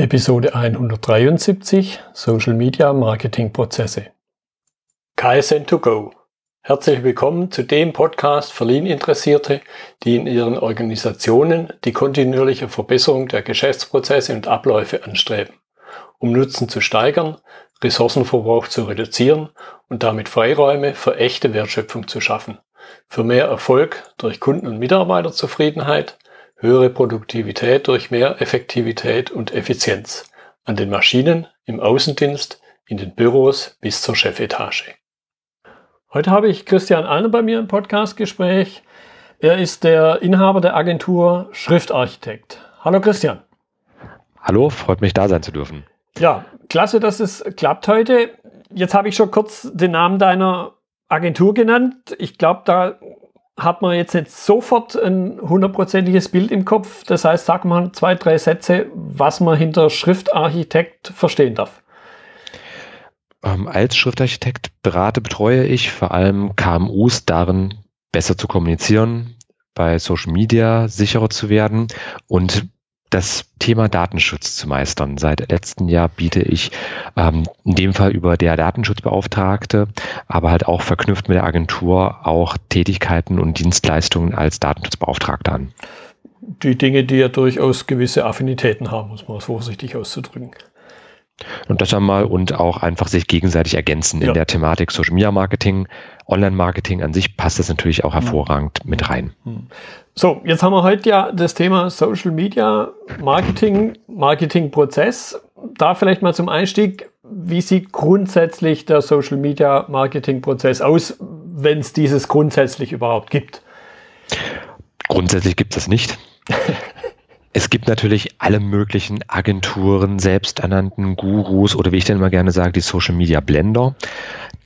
Episode 173 Social Media Marketing Prozesse. KSN2Go. Herzlich willkommen zu dem Podcast für Lean-Interessierte, die in ihren Organisationen die kontinuierliche Verbesserung der Geschäftsprozesse und Abläufe anstreben, um Nutzen zu steigern, Ressourcenverbrauch zu reduzieren und damit Freiräume für echte Wertschöpfung zu schaffen, für mehr Erfolg durch Kunden- und Mitarbeiterzufriedenheit, höhere Produktivität durch mehr Effektivität und Effizienz an den Maschinen, im Außendienst, in den Büros bis zur Chefetage. Heute habe ich Christian Allner bei mir im Podcastgespräch. Er ist der Inhaber der Agentur Schriftarchitekt. Hallo Christian. Hallo, freut mich da sein zu dürfen. Ja, klasse, dass es klappt heute. Jetzt habe ich schon kurz den Namen deiner Agentur genannt. Ich glaube, da hat man jetzt nicht sofort ein hundertprozentiges Bild im Kopf. Das heißt, sag mal zwei, drei Sätze, was man hinter Schriftarchitekt verstehen darf. Ähm, als Schriftarchitekt berate, betreue ich vor allem KMUs darin, besser zu kommunizieren, bei Social Media sicherer zu werden und das Thema Datenschutz zu meistern. Seit letztem Jahr biete ich ähm, in dem Fall über der Datenschutzbeauftragte, aber halt auch verknüpft mit der Agentur auch Tätigkeiten und Dienstleistungen als Datenschutzbeauftragter an. Die Dinge, die ja durchaus gewisse Affinitäten haben, muss man vorsichtig auszudrücken. Und das einmal und auch einfach sich gegenseitig ergänzen ja. in der Thematik Social Media Marketing, Online Marketing an sich passt das natürlich auch hervorragend mit rein. Mhm. So, jetzt haben wir heute ja das Thema Social Media Marketing, Marketingprozess. Da vielleicht mal zum Einstieg, wie sieht grundsätzlich der Social Media Marketing Prozess aus, wenn es dieses grundsätzlich überhaupt gibt? Grundsätzlich gibt es nicht. Es gibt natürlich alle möglichen Agenturen, selbsternannten Gurus oder wie ich denn immer gerne sage, die Social Media Blender,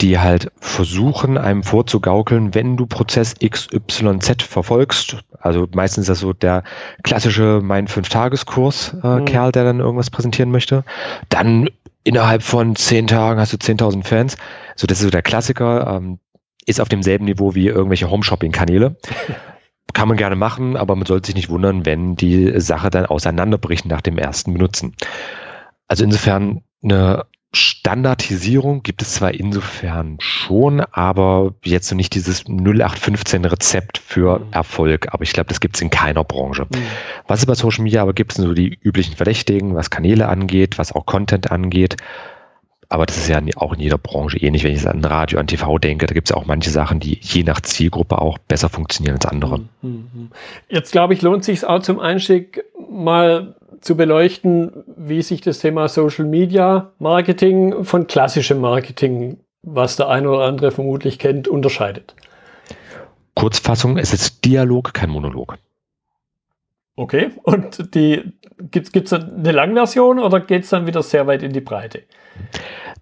die halt versuchen, einem vorzugaukeln, wenn du Prozess XYZ verfolgst. Also meistens ist das so der klassische Mein Fünf-Tageskurs äh, mhm. Der dann irgendwas präsentieren möchte. Dann innerhalb von zehn Tagen hast du 10.000 Fans. So, das ist so der Klassiker. Ähm, ist auf demselben Niveau wie irgendwelche Home-Shopping-Kanäle. Kann man gerne machen, aber man sollte sich nicht wundern, wenn die Sache dann auseinanderbricht nach dem ersten Benutzen. Also insofern eine Standardisierung gibt es zwar insofern schon, aber jetzt so nicht dieses 0815 Rezept für mhm. Erfolg. Aber ich glaube, das gibt es in keiner Branche. Mhm. Was es bei Social Media aber gibt, sind so die üblichen Verdächtigen, was Kanäle angeht, was auch Content angeht. Aber das ist ja auch in jeder Branche ähnlich. Wenn ich an Radio, an TV denke, da gibt es auch manche Sachen, die je nach Zielgruppe auch besser funktionieren als andere. Mhm. Jetzt glaube ich, lohnt sich auch zum Einstieg mal zu beleuchten, wie sich das Thema Social Media Marketing von klassischem Marketing, was der eine oder andere vermutlich kennt, unterscheidet. Kurzfassung, es ist Dialog, kein Monolog. Okay, und die gibt es eine Langversion oder geht es dann wieder sehr weit in die Breite?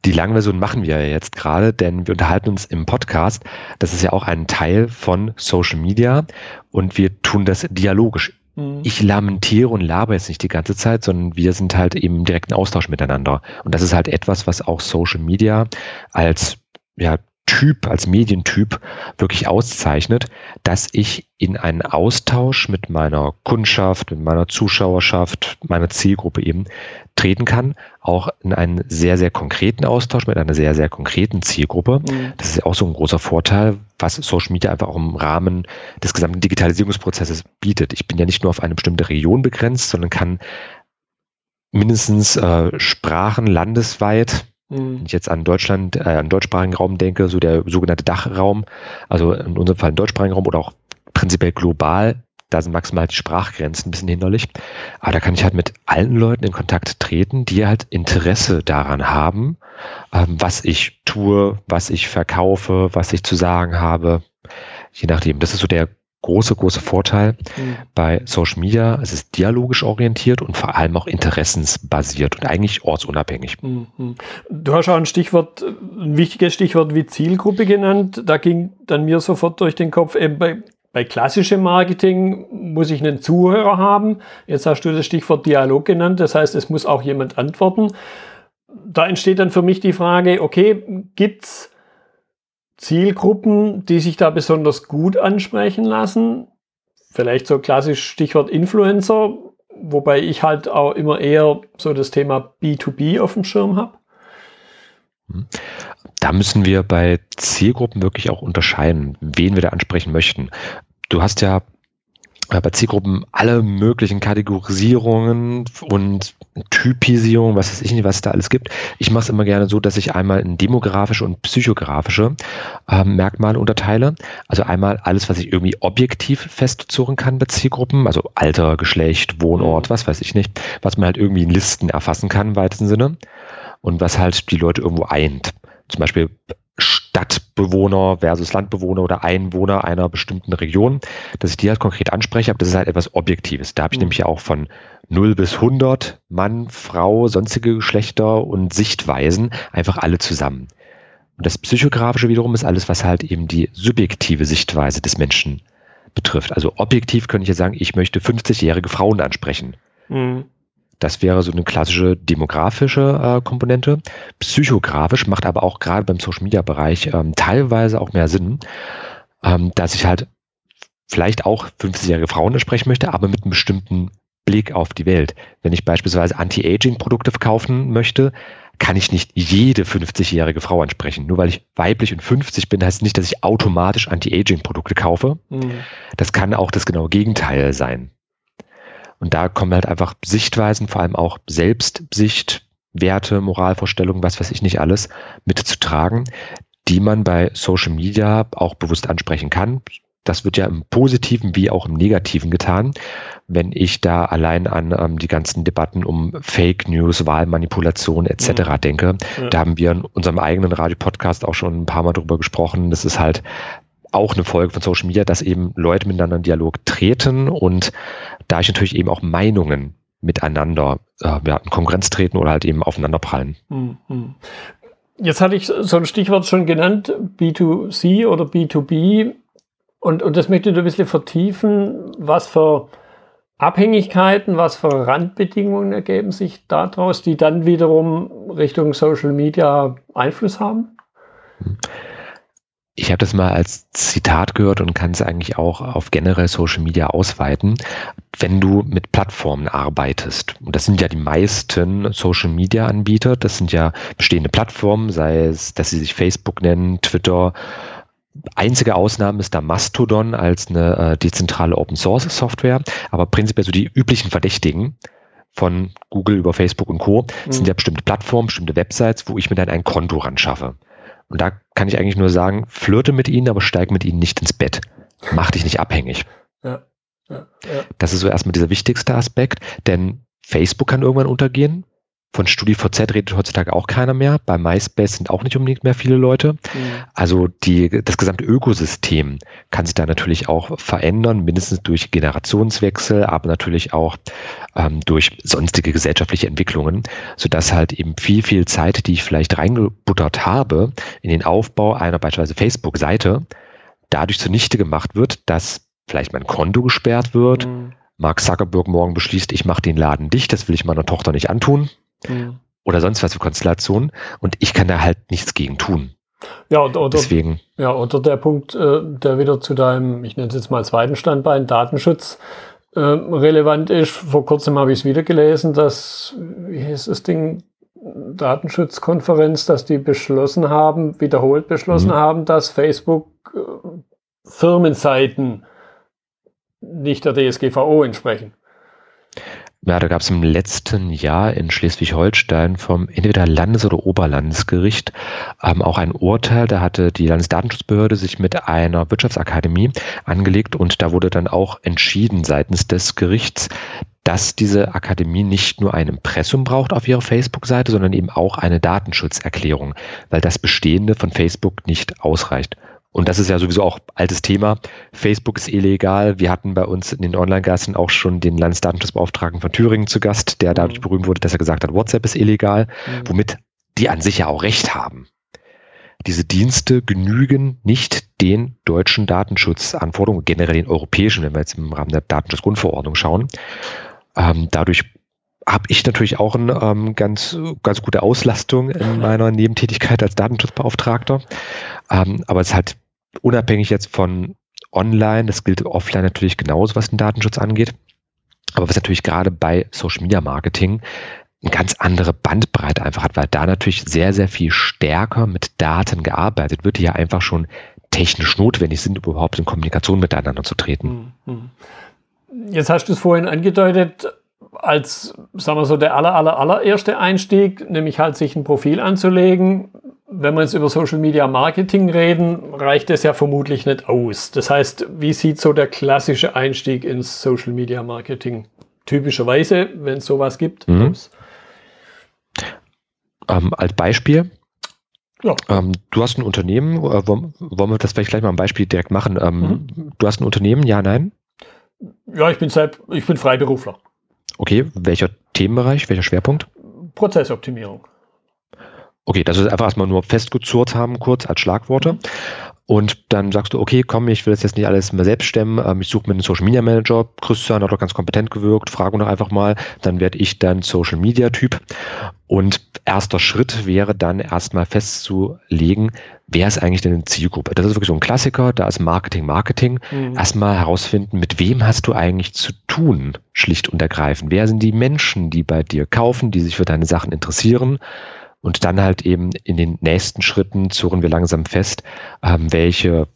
Die Langversion machen wir ja jetzt gerade, denn wir unterhalten uns im Podcast. Das ist ja auch ein Teil von Social Media und wir tun das dialogisch. Mhm. Ich lamentiere und laber jetzt nicht die ganze Zeit, sondern wir sind halt im direkten Austausch miteinander. Und das ist halt etwas, was auch Social Media als ja, Typ, als Medientyp wirklich auszeichnet, dass ich in einen Austausch mit meiner Kundschaft, mit meiner Zuschauerschaft, meiner Zielgruppe eben treten kann, auch in einen sehr, sehr konkreten Austausch mit einer sehr, sehr konkreten Zielgruppe. Mhm. Das ist ja auch so ein großer Vorteil, was Social Media einfach auch im Rahmen des gesamten Digitalisierungsprozesses bietet. Ich bin ja nicht nur auf eine bestimmte Region begrenzt, sondern kann mindestens äh, Sprachen landesweit. Wenn ich jetzt an Deutschland, äh, an deutschsprachigen Raum denke, so der sogenannte Dachraum, also in unserem Fall deutschsprachigen Raum oder auch prinzipiell global, da sind maximal die Sprachgrenzen ein bisschen hinderlich. Aber da kann ich halt mit allen Leuten in Kontakt treten, die halt Interesse daran haben, ähm, was ich tue, was ich verkaufe, was ich zu sagen habe. Je nachdem. Das ist so der große, große Vorteil mhm. bei Social Media. Es ist dialogisch orientiert und vor allem auch interessensbasiert und eigentlich ortsunabhängig. Mhm. Du hast auch ein Stichwort, ein wichtiges Stichwort wie Zielgruppe genannt. Da ging dann mir sofort durch den Kopf, eben bei, bei klassischem Marketing muss ich einen Zuhörer haben. Jetzt hast du das Stichwort Dialog genannt. Das heißt, es muss auch jemand antworten. Da entsteht dann für mich die Frage, okay, gibt's Zielgruppen, die sich da besonders gut ansprechen lassen. Vielleicht so klassisch Stichwort Influencer. wobei ich halt auch immer eher so das Thema B2B auf dem Schirm habe. Hm. Da müssen wir bei Zielgruppen wirklich auch unterscheiden, wen wir da ansprechen möchten. Du hast ja bei Zielgruppen alle möglichen Kategorisierungen und Typisierung, was weiß ich nicht, was es da alles gibt. Ich mache es immer gerne so, dass ich einmal in demografische und psychografische äh, Merkmale unterteile. Also einmal alles, was ich irgendwie objektiv festzurren kann bei Zielgruppen, also Alter, Geschlecht, Wohnort, was weiß ich nicht, was man halt irgendwie in Listen erfassen kann im weitesten Sinne und was halt die Leute irgendwo eint. Zum Beispiel Stadtbewohner versus Landbewohner oder Einwohner einer bestimmten Region, dass ich die halt konkret anspreche, aber das ist halt etwas Objektives. Da habe ich mhm. nämlich ja auch von 0 bis 100 Mann, Frau, sonstige Geschlechter und Sichtweisen einfach alle zusammen. Und das Psychografische wiederum ist alles, was halt eben die subjektive Sichtweise des Menschen betrifft. Also objektiv könnte ich ja sagen, ich möchte 50-jährige Frauen ansprechen. Mhm. Das wäre so eine klassische demografische äh, Komponente. Psychografisch macht aber auch gerade beim Social Media Bereich ähm, teilweise auch mehr Sinn, ähm, dass ich halt vielleicht auch 50-jährige Frauen sprechen möchte, aber mit einem bestimmten Blick auf die Welt. Wenn ich beispielsweise Anti-Aging-Produkte verkaufen möchte, kann ich nicht jede 50-jährige Frau ansprechen. Nur weil ich weiblich und 50 bin, heißt nicht, dass ich automatisch Anti-Aging-Produkte kaufe. Mhm. Das kann auch das genaue Gegenteil sein. Und da kommen halt einfach Sichtweisen, vor allem auch Selbstsicht, Werte, Moralvorstellungen, was weiß ich nicht alles, mitzutragen, die man bei Social Media auch bewusst ansprechen kann. Das wird ja im Positiven wie auch im Negativen getan. Wenn ich da allein an ähm, die ganzen Debatten um Fake News, Wahlmanipulation etc. Mhm. denke, ja. da haben wir in unserem eigenen Radio-Podcast auch schon ein paar Mal drüber gesprochen. Das ist halt auch eine Folge von Social Media, dass eben Leute miteinander in Dialog treten und da ich natürlich eben auch Meinungen miteinander äh, ja, in Konkurrenz treten oder halt eben aufeinander prallen. Mhm. Jetzt hatte ich so ein Stichwort schon genannt, B2C oder B2B. Und, und das möchte ich ein bisschen vertiefen. Was für Abhängigkeiten, was für Randbedingungen ergeben sich daraus, die dann wiederum Richtung Social Media Einfluss haben? Mhm. Ich habe das mal als Zitat gehört und kann es eigentlich auch auf generell Social Media ausweiten. Wenn du mit Plattformen arbeitest, und das sind ja die meisten Social Media Anbieter, das sind ja bestehende Plattformen, sei es, dass sie sich Facebook nennen, Twitter, Einzige Ausnahme ist da Mastodon als eine äh, dezentrale Open Source Software, aber prinzipiell so die üblichen Verdächtigen von Google über Facebook und Co. Mhm. sind ja bestimmte Plattformen, bestimmte Websites, wo ich mir dann ein Konto ran schaffe. Und da kann ich eigentlich nur sagen, flirte mit ihnen, aber steig mit ihnen nicht ins Bett. Mach dich nicht abhängig. Ja, ja, ja. Das ist so erstmal dieser wichtigste Aspekt, denn Facebook kann irgendwann untergehen. Von StudiVZ redet heutzutage auch keiner mehr. Bei MySpace sind auch nicht unbedingt mehr viele Leute. Mhm. Also die, das gesamte Ökosystem kann sich da natürlich auch verändern, mindestens durch Generationswechsel, aber natürlich auch ähm, durch sonstige gesellschaftliche Entwicklungen, sodass halt eben viel, viel Zeit, die ich vielleicht reingebuttert habe in den Aufbau einer beispielsweise Facebook-Seite, dadurch zunichte gemacht wird, dass vielleicht mein Konto gesperrt wird, mhm. Mark Zuckerberg morgen beschließt, ich mache den Laden dicht, das will ich meiner Tochter nicht antun. Mhm. Oder sonst was für Konstellationen. Und ich kann da halt nichts gegen tun. Ja, oder, Deswegen. Ja, oder der Punkt, äh, der wieder zu deinem, ich nenne es jetzt mal zweiten Standbein, Datenschutz äh, relevant ist. Vor kurzem habe ich es wieder gelesen, dass, wie heißt das Ding, Datenschutzkonferenz, dass die beschlossen haben, wiederholt beschlossen mhm. haben, dass Facebook äh, Firmenseiten nicht der DSGVO entsprechen. Ja, da gab es im letzten Jahr in Schleswig-Holstein vom entweder Landes- oder Oberlandesgericht ähm, auch ein Urteil. Da hatte die Landesdatenschutzbehörde sich mit einer Wirtschaftsakademie angelegt und da wurde dann auch entschieden seitens des Gerichts, dass diese Akademie nicht nur ein Impressum braucht auf ihrer Facebook-Seite, sondern eben auch eine Datenschutzerklärung, weil das Bestehende von Facebook nicht ausreicht. Und das ist ja sowieso auch altes Thema. Facebook ist illegal. Wir hatten bei uns in den Online-Gassen auch schon den Landesdatenschutzbeauftragten von Thüringen zu Gast, der dadurch mhm. berühmt wurde, dass er gesagt hat, WhatsApp ist illegal, mhm. womit die an sich ja auch recht haben. Diese Dienste genügen nicht den deutschen Datenschutzanforderungen, generell den europäischen, wenn wir jetzt im Rahmen der Datenschutzgrundverordnung schauen. Ähm, dadurch habe ich natürlich auch eine ähm, ganz, ganz gute Auslastung in meiner Nebentätigkeit als Datenschutzbeauftragter. Ähm, aber es ist halt unabhängig jetzt von online, das gilt offline natürlich genauso, was den Datenschutz angeht. Aber was natürlich gerade bei Social Media Marketing eine ganz andere Bandbreite einfach hat, weil da natürlich sehr, sehr viel stärker mit Daten gearbeitet wird, die ja einfach schon technisch notwendig sind, überhaupt in Kommunikation miteinander zu treten. Mhm. Jetzt hast du es vorhin angedeutet, als, sagen wir so, der aller, aller, allererste Einstieg, nämlich halt sich ein Profil anzulegen. Wenn wir jetzt über Social Media Marketing reden, reicht das ja vermutlich nicht aus. Das heißt, wie sieht so der klassische Einstieg ins Social Media Marketing typischerweise, wenn es sowas gibt? Mhm. Ähm, als Beispiel, ja. Ähm, du hast ein Unternehmen, äh, wollen, wollen, wir das vielleicht gleich mal ein Beispiel direkt machen? Ähm, mhm. Du hast ein Unternehmen, ja, nein? Ja, ich bin, seit, ich bin Freiberufler. Okay, welcher Themenbereich, welcher Schwerpunkt? Prozessoptimierung. Okay, das ist einfach erstmal nur festgezurrt haben, kurz als Schlagworte. Und dann sagst du, okay, komm, ich will das jetzt nicht alles mehr selbst stemmen, ähm, ich suche mir einen Social Media Manager, Christian hat doch ganz kompetent gewirkt, frage doch einfach mal, dann werde ich dann Social Media Typ. Und erster Schritt wäre dann erstmal festzulegen, wer ist eigentlich denn eine Zielgruppe? Das ist wirklich so ein Klassiker, da ist Marketing, Marketing. Mhm. Erstmal herausfinden, mit wem hast du eigentlich zu tun, schlicht und ergreifend. Wer sind die Menschen, die bei dir kaufen, die sich für deine Sachen interessieren? Und dann halt eben in den nächsten Schritten zurren wir langsam fest, ähm, welche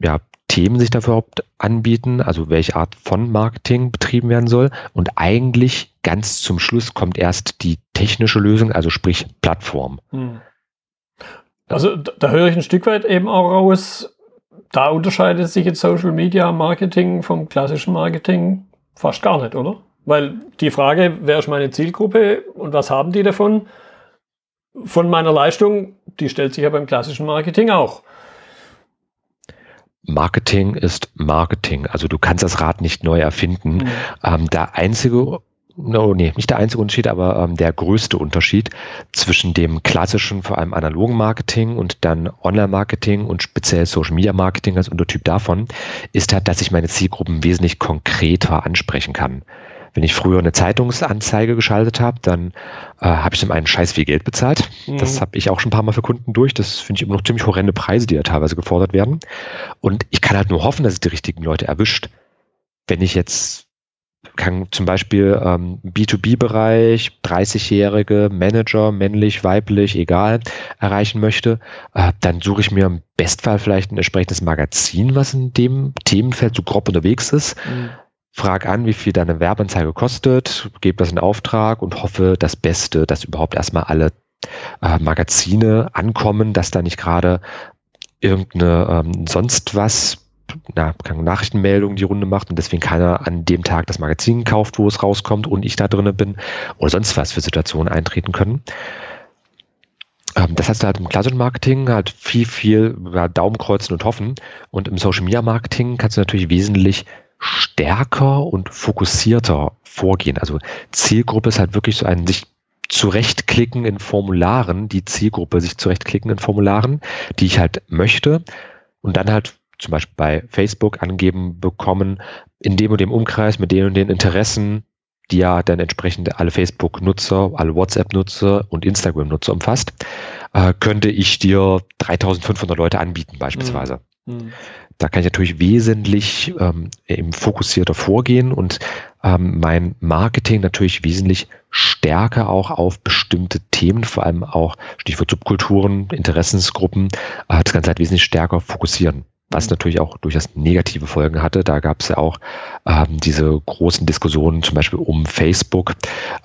ja, Themen sich dafür überhaupt anbieten, also welche Art von Marketing betrieben werden soll. Und eigentlich ganz zum Schluss kommt erst die technische Lösung, also sprich Plattform. Hm. Also da höre ich ein Stück weit eben auch raus, da unterscheidet sich jetzt Social Media Marketing vom klassischen Marketing fast gar nicht, oder? Weil die Frage, wer ist meine Zielgruppe und was haben die davon, von meiner Leistung, die stellt sich ja beim klassischen Marketing auch. Marketing ist Marketing. Also du kannst das Rad nicht neu erfinden. Mhm. Ähm, der einzige, no, nee, nicht der einzige Unterschied, aber ähm, der größte Unterschied zwischen dem klassischen, vor allem analogen Marketing und dann Online-Marketing und speziell Social-Media-Marketing als Untertyp davon, ist halt, dass ich meine Zielgruppen wesentlich konkreter ansprechen kann. Wenn ich früher eine Zeitungsanzeige geschaltet habe, dann äh, habe ich zum einen scheiß viel Geld bezahlt. Mhm. Das habe ich auch schon ein paar Mal für Kunden durch. Das finde ich immer noch ziemlich horrende Preise, die da teilweise gefordert werden. Und ich kann halt nur hoffen, dass es die richtigen Leute erwischt. Wenn ich jetzt kann zum Beispiel ähm, B2B-Bereich, 30-jährige Manager, männlich, weiblich, egal, erreichen möchte, äh, dann suche ich mir im Bestfall vielleicht ein entsprechendes Magazin, was in dem Themenfeld so grob unterwegs ist. Mhm frag an, wie viel deine Werbeanzeige kostet, gebe das in Auftrag und hoffe das Beste, dass überhaupt erstmal alle äh, Magazine ankommen, dass da nicht gerade irgendeine ähm, sonst was na, Nachrichtenmeldung die Runde macht und deswegen keiner an dem Tag das Magazin kauft, wo es rauskommt und ich da drinne bin oder sonst was für Situationen eintreten können. Ähm, das heißt halt im klassischen Marketing halt viel, viel ja, Daumenkreuzen und hoffen und im Social Media Marketing kannst du natürlich wesentlich stärker und fokussierter vorgehen. Also Zielgruppe ist halt wirklich so ein sich zurechtklicken in Formularen, die Zielgruppe sich zurechtklicken in Formularen, die ich halt möchte und dann halt zum Beispiel bei Facebook angeben bekommen, in dem und dem Umkreis mit den und den Interessen, die ja dann entsprechend alle Facebook-Nutzer, alle WhatsApp-Nutzer und Instagram-Nutzer umfasst, äh, könnte ich dir 3500 Leute anbieten beispielsweise. Mhm. Mhm. Da kann ich natürlich wesentlich ähm, eben fokussierter vorgehen und ähm, mein Marketing natürlich wesentlich stärker auch auf bestimmte Themen, vor allem auch Stichwort Subkulturen, Interessensgruppen, äh, das Ganze halt wesentlich stärker fokussieren was natürlich auch durchaus negative Folgen hatte. Da gab es ja auch ähm, diese großen Diskussionen zum Beispiel um Facebook,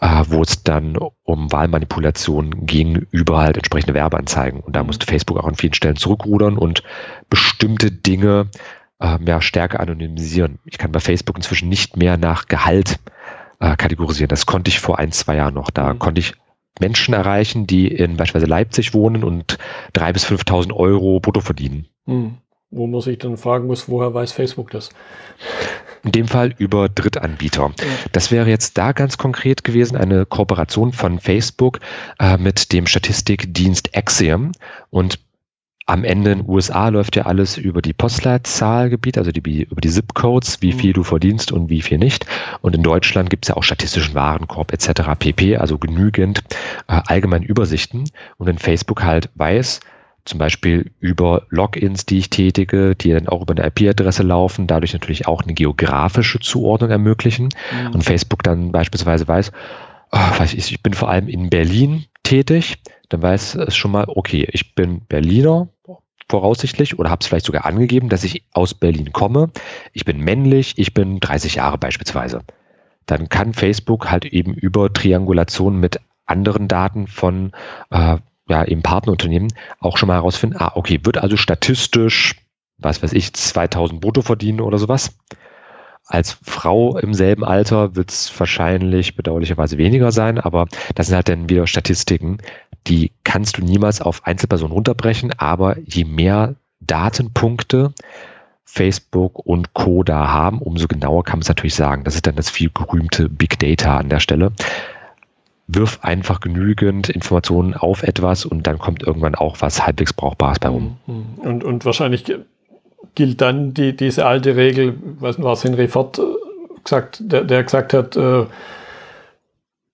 äh, wo es dann um Wahlmanipulationen ging über halt entsprechende Werbeanzeigen. Und da mhm. musste Facebook auch an vielen Stellen zurückrudern und bestimmte Dinge äh, ja, stärker anonymisieren. Ich kann bei Facebook inzwischen nicht mehr nach Gehalt äh, kategorisieren. Das konnte ich vor ein, zwei Jahren noch. Da mhm. konnte ich Menschen erreichen, die in beispielsweise Leipzig wohnen und drei bis 5.000 Euro brutto verdienen. Mhm wo man sich dann fragen muss, woher weiß Facebook das? In dem Fall über Drittanbieter. Das wäre jetzt da ganz konkret gewesen, eine Kooperation von Facebook äh, mit dem Statistikdienst Axiom. Und am Ende in den USA läuft ja alles über die Postleitzahlgebiet, also die, über die ZIP-Codes, wie viel du verdienst und wie viel nicht. Und in Deutschland gibt es ja auch statistischen Warenkorb etc. pp, also genügend äh, allgemeine Übersichten. Und wenn Facebook halt weiß, zum Beispiel über Logins, die ich tätige, die dann auch über eine IP-Adresse laufen, dadurch natürlich auch eine geografische Zuordnung ermöglichen. Mhm. Und Facebook dann beispielsweise weiß, oh, weiß ich, ich bin vor allem in Berlin tätig, dann weiß es schon mal, okay, ich bin Berliner voraussichtlich oder habe es vielleicht sogar angegeben, dass ich aus Berlin komme. Ich bin männlich, ich bin 30 Jahre beispielsweise. Dann kann Facebook halt eben über Triangulation mit anderen Daten von äh, ja, eben Partnerunternehmen auch schon mal herausfinden, ah, okay, wird also statistisch, was weiß ich, 2000 brutto verdienen oder sowas. Als Frau im selben Alter wird es wahrscheinlich bedauerlicherweise weniger sein, aber das sind halt dann wieder Statistiken, die kannst du niemals auf Einzelpersonen runterbrechen, aber je mehr Datenpunkte Facebook und Co. da haben, umso genauer kann man es natürlich sagen. Das ist dann das viel gerühmte Big Data an der Stelle wirf einfach genügend Informationen auf etwas und dann kommt irgendwann auch was halbwegs Brauchbares bei rum. Mhm. Und, und wahrscheinlich gilt dann die, diese alte Regel, was war Henry Ford äh, gesagt, der, der gesagt hat, äh,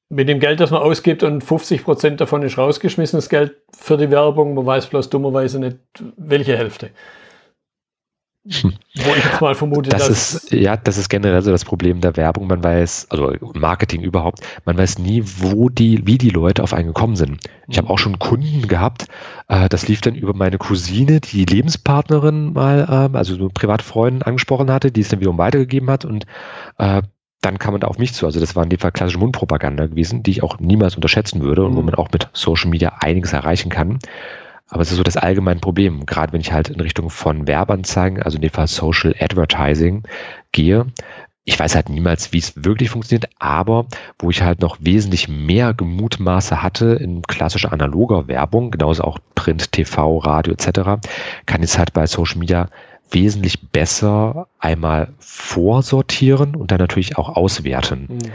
mit dem Geld, das man ausgibt und 50 Prozent davon ist rausgeschmissenes Geld für die Werbung, man weiß bloß dummerweise nicht, welche Hälfte. Wo ich jetzt mal vermute, das ist ja, das ist generell so das Problem der Werbung. Man weiß, also Marketing überhaupt, man weiß nie, wo die, wie die Leute auf einen gekommen sind. Ich habe auch schon Kunden gehabt, äh, das lief dann über meine Cousine, die Lebenspartnerin mal, äh, also so Privatfreundin angesprochen hatte, die es dann wiederum weitergegeben hat und äh, dann kam man da auf mich zu. Also das war in dem Fall klassische Mundpropaganda gewesen, die ich auch niemals unterschätzen würde und wo mhm. man auch mit Social Media einiges erreichen kann. Aber es ist so das allgemeine Problem, gerade wenn ich halt in Richtung von Werbeanzeigen, also in dem Fall Social Advertising gehe. Ich weiß halt niemals, wie es wirklich funktioniert, aber wo ich halt noch wesentlich mehr Gemutmaße hatte in klassischer analoger Werbung, genauso auch Print, TV, Radio etc., kann ich es halt bei Social Media wesentlich besser einmal vorsortieren und dann natürlich auch auswerten. Mhm.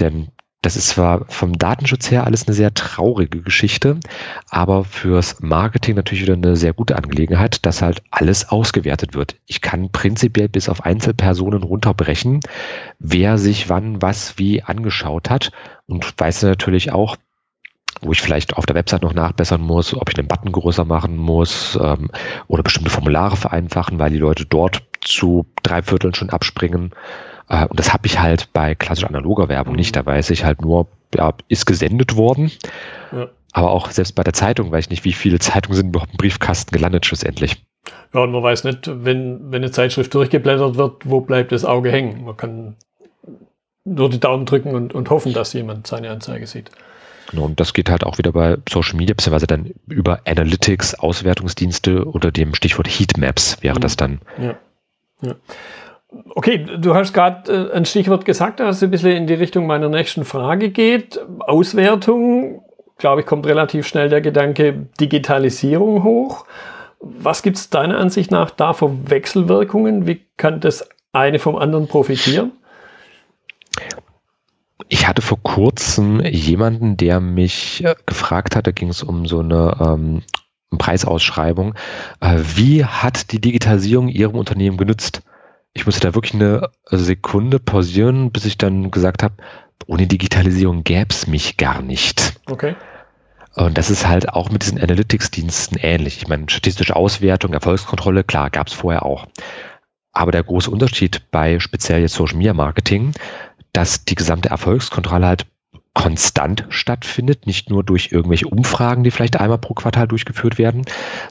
Denn das ist zwar vom Datenschutz her alles eine sehr traurige Geschichte, aber fürs Marketing natürlich wieder eine sehr gute Angelegenheit, dass halt alles ausgewertet wird. Ich kann prinzipiell bis auf Einzelpersonen runterbrechen, wer sich wann was wie angeschaut hat und weiß natürlich auch, wo ich vielleicht auf der Website noch nachbessern muss, ob ich den Button größer machen muss ähm, oder bestimmte Formulare vereinfachen, weil die Leute dort zu drei Vierteln schon abspringen. Äh, und das habe ich halt bei klassischer analoger Werbung mhm. nicht. Da weiß ich halt nur, ja, ist gesendet worden. Ja. Aber auch selbst bei der Zeitung weiß ich nicht, wie viele Zeitungen sind überhaupt im Briefkasten gelandet schlussendlich. Ja, und man weiß nicht, wenn, wenn eine Zeitschrift durchgeblättert wird, wo bleibt das Auge hängen. Man kann nur die Daumen drücken und, und hoffen, dass jemand seine Anzeige sieht. Genau, und das geht halt auch wieder bei Social Media, beziehungsweise dann über Analytics, Auswertungsdienste unter dem Stichwort Heatmaps wäre mhm. das dann. Ja. ja. Okay, du hast gerade äh, ein Stichwort gesagt, das ein bisschen in die Richtung meiner nächsten Frage geht. Auswertung, glaube ich, kommt relativ schnell der Gedanke Digitalisierung hoch. Was gibt es deiner Ansicht nach da für Wechselwirkungen? Wie kann das eine vom anderen profitieren? Ich hatte vor kurzem jemanden, der mich äh, gefragt hat, da ging es um so eine ähm, Preisausschreibung, äh, wie hat die Digitalisierung Ihrem Unternehmen genützt? ich musste da wirklich eine Sekunde pausieren, bis ich dann gesagt habe, ohne Digitalisierung gäbe es mich gar nicht. Okay. Und das ist halt auch mit diesen Analytics-Diensten ähnlich. Ich meine, statistische Auswertung, Erfolgskontrolle, klar, gab es vorher auch. Aber der große Unterschied bei speziell jetzt Social Media Marketing, dass die gesamte Erfolgskontrolle halt konstant stattfindet, nicht nur durch irgendwelche Umfragen, die vielleicht einmal pro Quartal durchgeführt werden,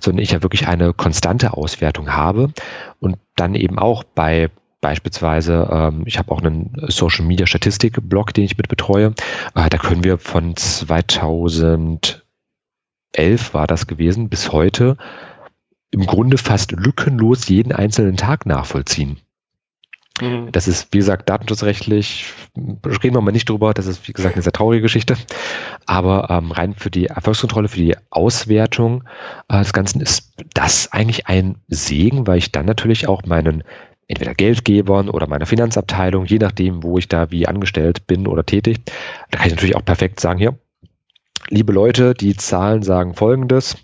sondern ich ja wirklich eine konstante Auswertung habe und dann eben auch bei beispielsweise, ähm, ich habe auch einen Social Media Statistik Blog, den ich mit betreue, äh, da können wir von 2011 war das gewesen bis heute im Grunde fast lückenlos jeden einzelnen Tag nachvollziehen. Mhm. Das ist, wie gesagt, datenschutzrechtlich, reden wir mal nicht drüber, das ist, wie gesagt, eine sehr traurige Geschichte. Aber ähm, rein für die Erfolgskontrolle, für die Auswertung äh, des Ganzen ist das eigentlich ein Segen, weil ich dann natürlich auch meinen entweder Geldgebern oder meiner Finanzabteilung, je nachdem, wo ich da wie angestellt bin oder tätig, da kann ich natürlich auch perfekt sagen, hier, liebe Leute, die Zahlen sagen folgendes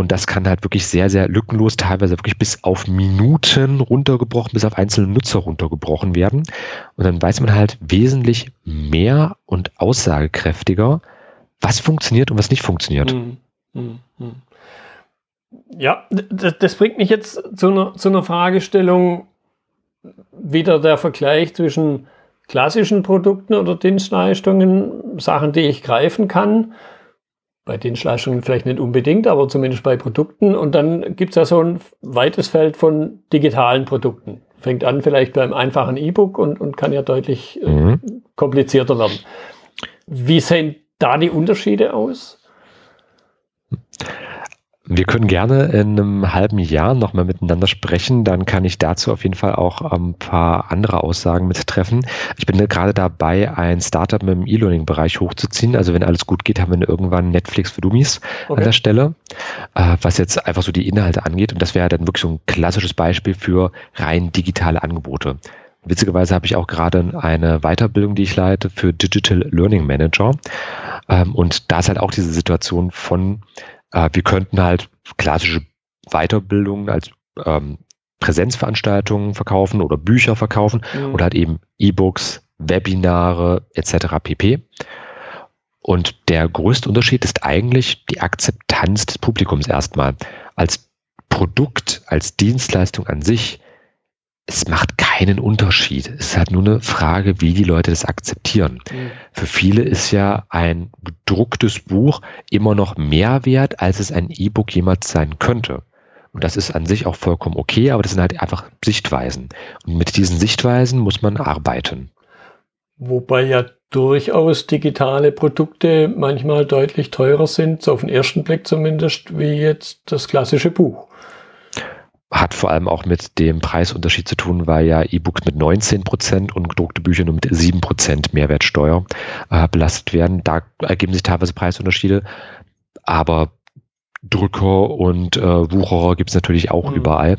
und das kann halt wirklich sehr, sehr lückenlos, teilweise wirklich bis auf Minuten runtergebrochen, bis auf einzelne Nutzer runtergebrochen werden. Und dann weiß man halt wesentlich mehr und aussagekräftiger, was funktioniert und was nicht funktioniert. Hm, hm, hm. Ja, das, das bringt mich jetzt zu einer, zu einer Fragestellung, wieder der Vergleich zwischen klassischen Produkten oder Dienstleistungen, Sachen, die ich greifen kann. Bei Dienstleistungen vielleicht nicht unbedingt, aber zumindest bei Produkten. Und dann gibt es ja so ein weites Feld von digitalen Produkten. Fängt an vielleicht beim einfachen E-Book und, und kann ja deutlich äh, mhm. komplizierter werden. Wie sehen da die Unterschiede aus? Wir können gerne in einem halben Jahr nochmal miteinander sprechen. Dann kann ich dazu auf jeden Fall auch ein paar andere Aussagen mittreffen. Ich bin gerade dabei, ein Startup im E-Learning-Bereich hochzuziehen. Also wenn alles gut geht, haben wir irgendwann Netflix für Dummies okay. an der Stelle, äh, was jetzt einfach so die Inhalte angeht. Und das wäre dann wirklich so ein klassisches Beispiel für rein digitale Angebote. Witzigerweise habe ich auch gerade eine Weiterbildung, die ich leite für Digital Learning Manager. Ähm, und da ist halt auch diese Situation von äh, wir könnten halt klassische Weiterbildungen als ähm, Präsenzveranstaltungen verkaufen oder Bücher verkaufen mhm. oder halt eben E-Books, Webinare etc. pp. Und der größte Unterschied ist eigentlich die Akzeptanz des Publikums erstmal. Als Produkt, als Dienstleistung an sich es macht keinen Unterschied. Es ist halt nur eine Frage, wie die Leute das akzeptieren. Mhm. Für viele ist ja ein gedrucktes Buch immer noch mehr wert, als es ein E-Book jemals sein könnte. Und das ist an sich auch vollkommen okay, aber das sind halt einfach Sichtweisen. Und mit diesen Sichtweisen muss man arbeiten. Wobei ja durchaus digitale Produkte manchmal deutlich teurer sind, so auf den ersten Blick zumindest, wie jetzt das klassische Buch hat vor allem auch mit dem Preisunterschied zu tun, weil ja E-Books mit 19 Prozent und gedruckte Bücher nur mit 7 Prozent Mehrwertsteuer äh, belastet werden. Da ergeben sich teilweise Preisunterschiede, aber Drücker und äh, Wucherer gibt es natürlich auch mhm. überall.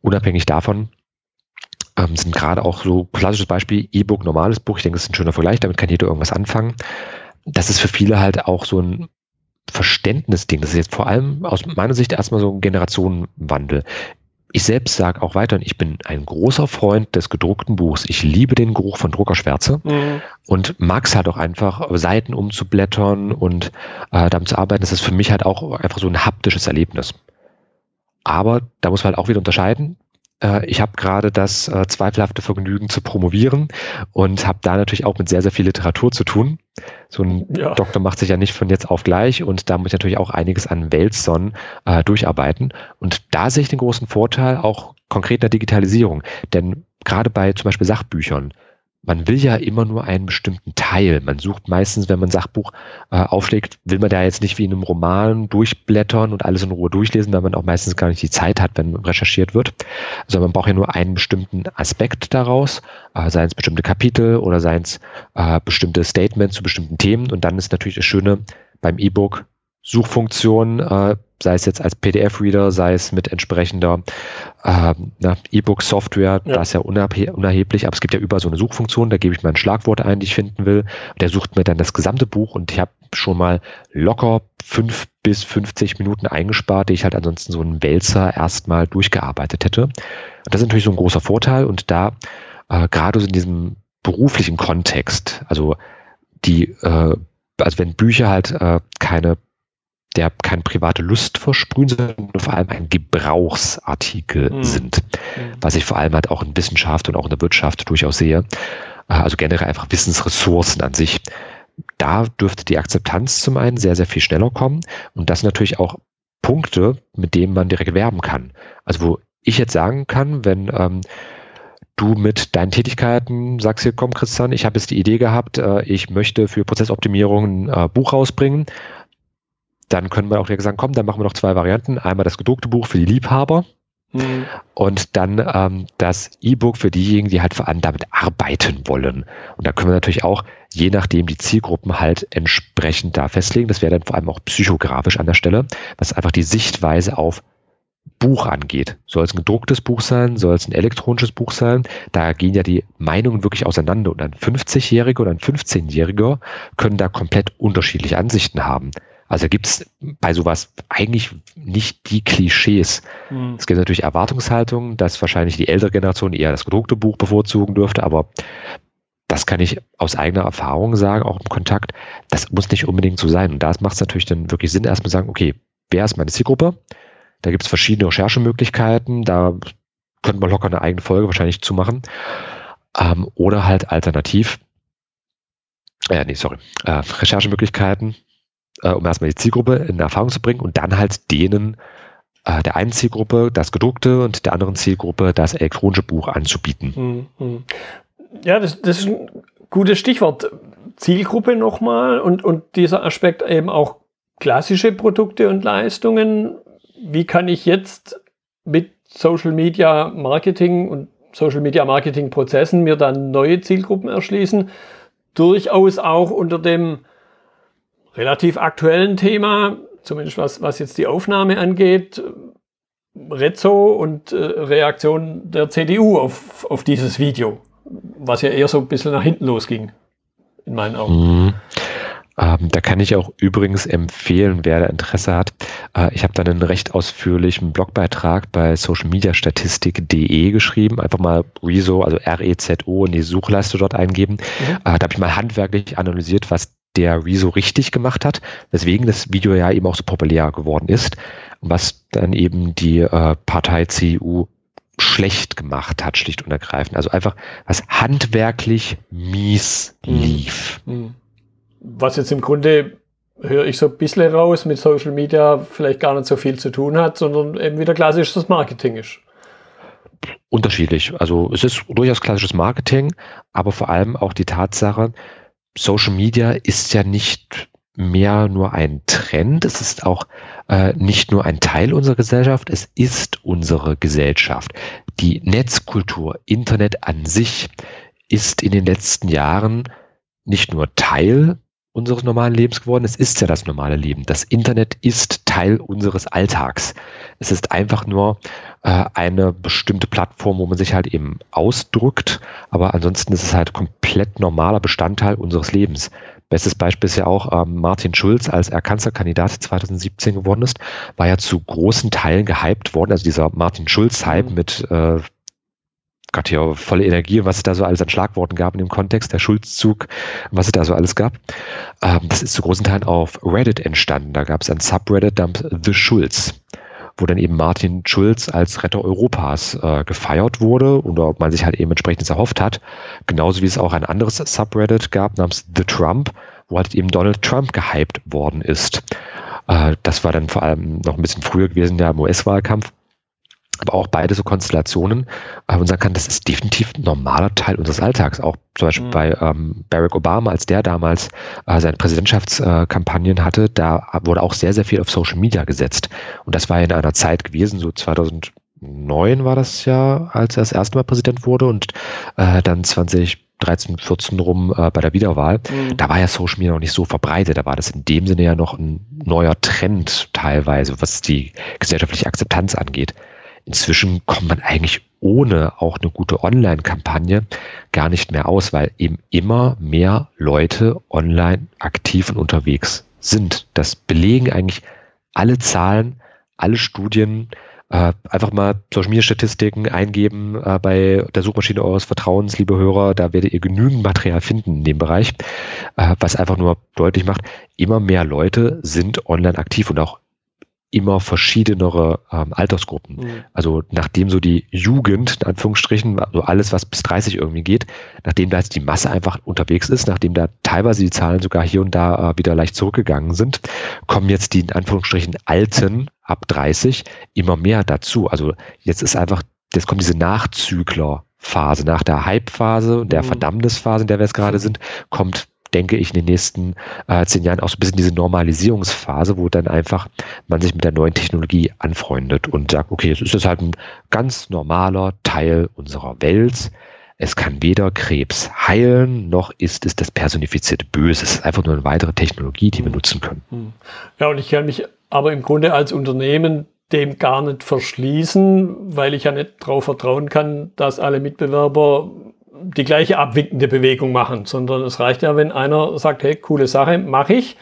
Unabhängig davon ähm, sind gerade auch so klassisches Beispiel E-Book, normales Buch. Ich denke, das ist ein schöner Vergleich, damit kann jeder irgendwas anfangen. Das ist für viele halt auch so ein Verständnisding. Das ist jetzt vor allem aus meiner Sicht erstmal so ein Generationenwandel. Ich selbst sage auch weiterhin, ich bin ein großer Freund des gedruckten Buchs. Ich liebe den Geruch von Druckerschwärze mhm. und mag es halt auch einfach, Seiten umzublättern und äh, damit zu arbeiten. Das ist für mich halt auch einfach so ein haptisches Erlebnis. Aber da muss man halt auch wieder unterscheiden. Äh, ich habe gerade das äh, zweifelhafte Vergnügen zu promovieren und habe da natürlich auch mit sehr, sehr viel Literatur zu tun. So ein ja. Doktor macht sich ja nicht von jetzt auf gleich und da muss ich natürlich auch einiges an Wälzern äh, durcharbeiten. Und da sehe ich den großen Vorteil auch konkret in der Digitalisierung. Denn gerade bei zum Beispiel Sachbüchern, man will ja immer nur einen bestimmten Teil. Man sucht meistens, wenn man ein Sachbuch äh, aufschlägt, will man da jetzt nicht wie in einem Roman durchblättern und alles in Ruhe durchlesen, weil man auch meistens gar nicht die Zeit hat, wenn recherchiert wird. Also man braucht ja nur einen bestimmten Aspekt daraus, äh, seien es bestimmte Kapitel oder seien es äh, bestimmte Statements zu bestimmten Themen. Und dann ist natürlich das Schöne beim E-Book, Suchfunktion, äh, sei es jetzt als PDF-Reader, sei es mit entsprechender äh, E-Book-Software, ja. das ist ja unerheblich, aber es gibt ja überall so eine Suchfunktion, da gebe ich mein Schlagwort ein, die ich finden will. Der sucht mir dann das gesamte Buch und ich habe schon mal locker fünf bis 50 Minuten eingespart, die ich halt ansonsten so einen Wälzer erstmal durchgearbeitet hätte. Und das ist natürlich so ein großer Vorteil und da äh, gerade so in diesem beruflichen Kontext, also die, äh, also wenn Bücher halt äh, keine der keine private Lust versprühen, sondern vor allem ein Gebrauchsartikel mhm. sind. Mhm. Was ich vor allem halt auch in Wissenschaft und auch in der Wirtschaft durchaus sehe. Äh, also generell einfach Wissensressourcen an sich. Da dürfte die Akzeptanz zum einen sehr, sehr viel schneller kommen. Und das sind natürlich auch Punkte, mit denen man direkt werben kann. Also wo ich jetzt sagen kann, wenn ähm, du mit deinen Tätigkeiten sagst hier, komm Christian, ich habe jetzt die Idee gehabt, äh, ich möchte für Prozessoptimierung ein äh, Buch rausbringen dann können wir auch direkt sagen, komm, dann machen wir noch zwei Varianten. Einmal das gedruckte Buch für die Liebhaber mhm. und dann ähm, das E-Book für diejenigen, die halt vor allem damit arbeiten wollen. Und da können wir natürlich auch, je nachdem, die Zielgruppen halt entsprechend da festlegen. Das wäre dann vor allem auch psychografisch an der Stelle, was einfach die Sichtweise auf Buch angeht. Soll es ein gedrucktes Buch sein? Soll es ein elektronisches Buch sein? Da gehen ja die Meinungen wirklich auseinander. Und ein 50-Jähriger oder ein 15-Jähriger können da komplett unterschiedliche Ansichten haben. Also gibt es bei sowas eigentlich nicht die Klischees. Mhm. Es gibt natürlich Erwartungshaltungen, dass wahrscheinlich die ältere Generation eher das gedruckte Buch bevorzugen dürfte, aber das kann ich aus eigener Erfahrung sagen, auch im Kontakt, das muss nicht unbedingt so sein. Und da macht es natürlich dann wirklich Sinn, erstmal zu sagen, okay, wer ist meine Zielgruppe? Da gibt es verschiedene Recherchemöglichkeiten. Da könnte man locker eine eigene Folge wahrscheinlich zu machen. Ähm, oder halt alternativ, äh, nee, sorry, äh, Recherchemöglichkeiten, äh, um erstmal die Zielgruppe in Erfahrung zu bringen und dann halt denen äh, der einen Zielgruppe das gedruckte und der anderen Zielgruppe das elektronische Buch anzubieten. Mhm. Ja, das, das ist ein gutes Stichwort. Zielgruppe nochmal und, und dieser Aspekt eben auch klassische Produkte und Leistungen. Wie kann ich jetzt mit Social Media Marketing und Social Media Marketing Prozessen mir dann neue Zielgruppen erschließen? Durchaus auch unter dem relativ aktuellen Thema, zumindest was, was jetzt die Aufnahme angeht, Rezzo und äh, Reaktion der CDU auf, auf dieses Video, was ja eher so ein bisschen nach hinten losging, in meinen Augen. Mhm. Ähm, da kann ich auch übrigens empfehlen, wer da Interesse hat. Äh, ich habe da einen recht ausführlichen Blogbeitrag bei socialmediastatistik.de geschrieben. Einfach mal Rezo, also R-E-Z-O in die Suchleiste dort eingeben. Mhm. Äh, da habe ich mal handwerklich analysiert, was der Rezo richtig gemacht hat, weswegen das Video ja eben auch so populär geworden ist, was dann eben die äh, Partei CDU schlecht gemacht hat, schlicht und ergreifend. Also einfach, was handwerklich mies mhm. lief. Mhm was jetzt im Grunde höre ich so ein bisschen raus, mit Social Media vielleicht gar nicht so viel zu tun hat, sondern eben wieder klassisches Marketing ist. Unterschiedlich. Also es ist durchaus klassisches Marketing, aber vor allem auch die Tatsache, Social Media ist ja nicht mehr nur ein Trend, es ist auch äh, nicht nur ein Teil unserer Gesellschaft, es ist unsere Gesellschaft. Die Netzkultur, Internet an sich ist in den letzten Jahren nicht nur Teil unseres normalen Lebens geworden. Es ist ja das normale Leben. Das Internet ist Teil unseres Alltags. Es ist einfach nur äh, eine bestimmte Plattform, wo man sich halt eben ausdrückt, aber ansonsten ist es halt komplett normaler Bestandteil unseres Lebens. Bestes Beispiel ist ja auch ähm, Martin Schulz, als er Kanzlerkandidat 2017 geworden ist, war ja zu großen Teilen gehypt worden. Also dieser Martin Schulz-Hype mhm. mit äh, Gott, hier volle Energie, was es da so alles an Schlagworten gab in dem Kontext, der Schulzzug, was es da so alles gab. Ähm, das ist zu großen Teilen auf Reddit entstanden. Da gab es ein Subreddit namens The Schulz, wo dann eben Martin Schulz als Retter Europas äh, gefeiert wurde oder man sich halt eben entsprechend erhofft hat. Genauso wie es auch ein anderes Subreddit gab namens The Trump, wo halt eben Donald Trump gehypt worden ist. Äh, das war dann vor allem noch ein bisschen früher gewesen, ja, im US-Wahlkampf aber auch beide so Konstellationen, äh, und sagen kann, das ist definitiv ein normaler Teil unseres Alltags. Auch zum Beispiel mhm. bei ähm, Barack Obama, als der damals äh, seine Präsidentschaftskampagnen äh, hatte, da wurde auch sehr, sehr viel auf Social Media gesetzt. Und das war in einer Zeit gewesen, so 2009 war das ja, als er das erste Mal Präsident wurde und äh, dann 2013, 14 rum äh, bei der Wiederwahl. Mhm. Da war ja Social Media noch nicht so verbreitet. Da war das in dem Sinne ja noch ein neuer Trend teilweise, was die gesellschaftliche Akzeptanz angeht. Inzwischen kommt man eigentlich ohne auch eine gute Online-Kampagne gar nicht mehr aus, weil eben immer mehr Leute online aktiv und unterwegs sind. Das belegen eigentlich alle Zahlen, alle Studien. Äh, einfach mal Social Media Statistiken eingeben äh, bei der Suchmaschine eures Vertrauens, liebe Hörer. Da werdet ihr genügend Material finden in dem Bereich, äh, was einfach nur deutlich macht, immer mehr Leute sind online aktiv und auch immer verschiedenere ähm, Altersgruppen. Mhm. Also nachdem so die Jugend, in Anführungsstrichen, also alles, was bis 30 irgendwie geht, nachdem da jetzt die Masse einfach unterwegs ist, nachdem da teilweise die Zahlen sogar hier und da äh, wieder leicht zurückgegangen sind, kommen jetzt die in Anführungsstrichen Alten ab 30 immer mehr dazu. Also jetzt ist einfach, jetzt kommt diese Nachzügler Phase, nach der Hype-Phase und der mhm. Verdammnisphase, in der wir jetzt gerade sind, kommt denke ich, in den nächsten äh, zehn Jahren auch so ein bisschen diese Normalisierungsphase, wo dann einfach man sich mit der neuen Technologie anfreundet und sagt, okay, es ist jetzt halt ein ganz normaler Teil unserer Welt. Es kann weder Krebs heilen, noch ist es das personifizierte Böse. Es ist einfach nur eine weitere Technologie, die wir nutzen können. Hm. Ja, und ich kann mich aber im Grunde als Unternehmen dem gar nicht verschließen, weil ich ja nicht darauf vertrauen kann, dass alle Mitbewerber die gleiche abwinkende Bewegung machen, sondern es reicht ja, wenn einer sagt, hey, coole Sache, mache ich.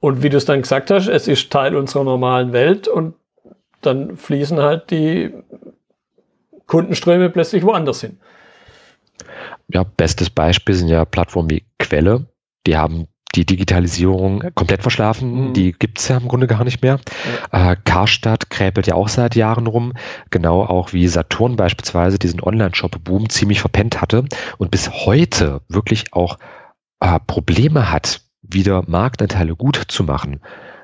Und wie du es dann gesagt hast, es ist Teil unserer normalen Welt und dann fließen halt die Kundenströme plötzlich woanders hin. Ja, bestes Beispiel sind ja Plattformen wie Quelle. Die haben die Digitalisierung komplett verschlafen. Mhm. Die gibt's ja im Grunde gar nicht mehr. Ja. Äh, Karstadt kräpelt ja auch seit Jahren rum, genau auch wie Saturn beispielsweise diesen Online-Shop-Boom ziemlich verpennt hatte und bis heute wirklich auch äh, Probleme hat, wieder Marktanteile gut zu machen.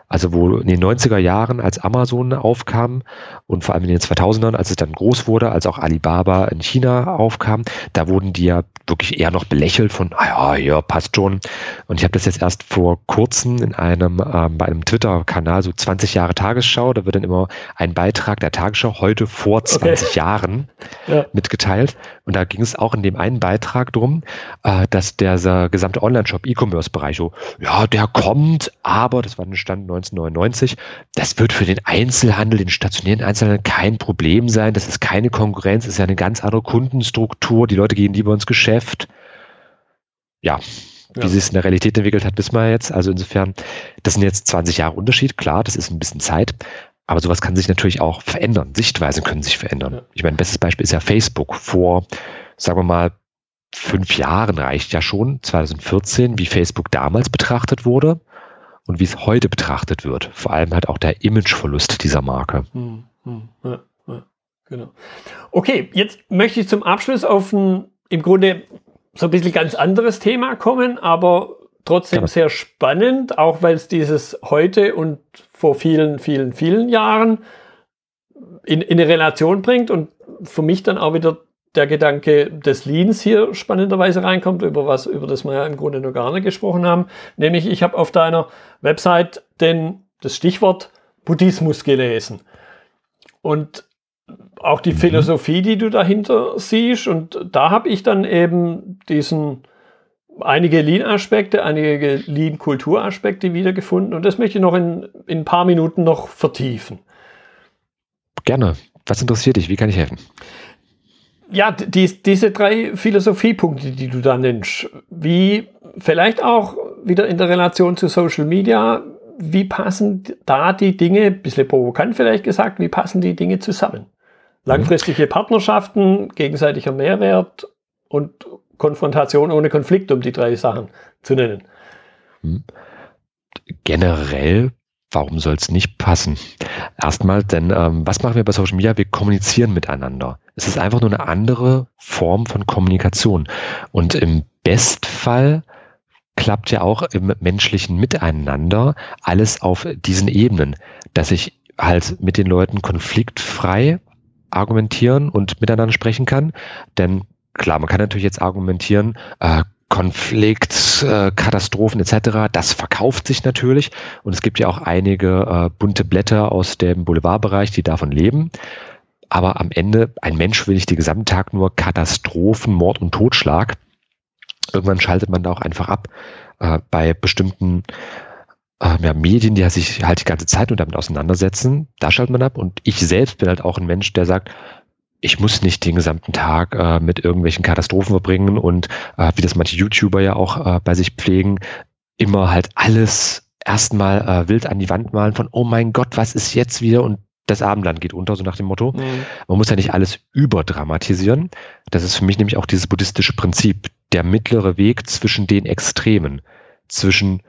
Also wo in den 90er Jahren, als Amazon aufkam und vor allem in den 2000ern, als es dann groß wurde, als auch Alibaba in China aufkam, da wurden die ja wirklich eher noch belächelt von, ah ja, ja, passt schon. Und ich habe das jetzt erst vor kurzem in einem, ähm, bei einem Twitter-Kanal, so 20 Jahre Tagesschau, da wird dann immer ein Beitrag der Tagesschau heute vor 20 okay. Jahren ja. mitgeteilt. Und da ging es auch in dem einen Beitrag drum, äh, dass der gesamte Online-Shop, E-Commerce-Bereich so, ja, der kommt, aber, das war ein Stand 1999, das wird für den Einzelhandel, den stationären Einzelhandel kein Problem sein. Das ist keine Konkurrenz, das ist ja eine ganz andere Kundenstruktur. Die Leute gehen lieber ins Geschäft. Ja, wie ja. sich es in der Realität entwickelt hat, wissen wir jetzt. Also insofern, das sind jetzt 20 Jahre Unterschied. Klar, das ist ein bisschen Zeit. Aber sowas kann sich natürlich auch verändern. Sichtweisen können sich verändern. Ja. Ich meine, bestes Beispiel ist ja Facebook. Vor, sagen wir mal, fünf Jahren reicht ja schon, 2014, wie Facebook damals betrachtet wurde und wie es heute betrachtet wird. Vor allem halt auch der Imageverlust dieser Marke. Hm, hm, ja, ja, genau. Okay, jetzt möchte ich zum Abschluss auf ein im Grunde so ein bisschen ganz anderes Thema kommen, aber trotzdem sehr spannend, auch weil es dieses heute und vor vielen, vielen, vielen Jahren in, in eine Relation bringt und für mich dann auch wieder der Gedanke des Leans hier spannenderweise reinkommt, über was, über das wir ja im Grunde noch gar nicht gesprochen haben. Nämlich, ich habe auf deiner Website den, das Stichwort Buddhismus gelesen. Und auch die mhm. Philosophie, die du dahinter siehst. Und da habe ich dann eben diesen einige Lean-Aspekte, einige Lean-Kulturaspekte wiedergefunden. Und das möchte ich noch in, in ein paar Minuten noch vertiefen. Gerne. Was interessiert dich? Wie kann ich helfen? ja, die, diese drei Philosophiepunkte, die du da nennst, wie vielleicht auch wieder in der Relation zu Social Media, wie passen da die Dinge, ein bisschen provokant vielleicht gesagt, wie passen die Dinge zusammen? Langfristige Partnerschaften, gegenseitiger Mehrwert und Konfrontation ohne Konflikt, um die drei Sachen zu nennen. Hm. Generell Warum soll es nicht passen? Erstmal, denn ähm, was machen wir bei Social Media? Wir kommunizieren miteinander. Es ist einfach nur eine andere Form von Kommunikation. Und im Bestfall klappt ja auch im menschlichen Miteinander alles auf diesen Ebenen, dass ich halt mit den Leuten konfliktfrei argumentieren und miteinander sprechen kann. Denn klar, man kann natürlich jetzt argumentieren, äh, Konflikt, äh, Katastrophen etc., das verkauft sich natürlich. Und es gibt ja auch einige äh, bunte Blätter aus dem Boulevardbereich, die davon leben. Aber am Ende, ein Mensch will nicht den gesamten Tag nur Katastrophen, Mord und Totschlag. Irgendwann schaltet man da auch einfach ab. Äh, bei bestimmten äh, ja, Medien, die sich halt die ganze Zeit nur damit auseinandersetzen, da schaltet man ab. Und ich selbst bin halt auch ein Mensch, der sagt, ich muss nicht den gesamten Tag äh, mit irgendwelchen Katastrophen verbringen und äh, wie das manche YouTuber ja auch äh, bei sich pflegen, immer halt alles erstmal äh, wild an die Wand malen von, oh mein Gott, was ist jetzt wieder und das Abendland geht unter, so nach dem Motto. Mhm. Man muss ja nicht alles überdramatisieren. Das ist für mich nämlich auch dieses buddhistische Prinzip, der mittlere Weg zwischen den Extremen, zwischen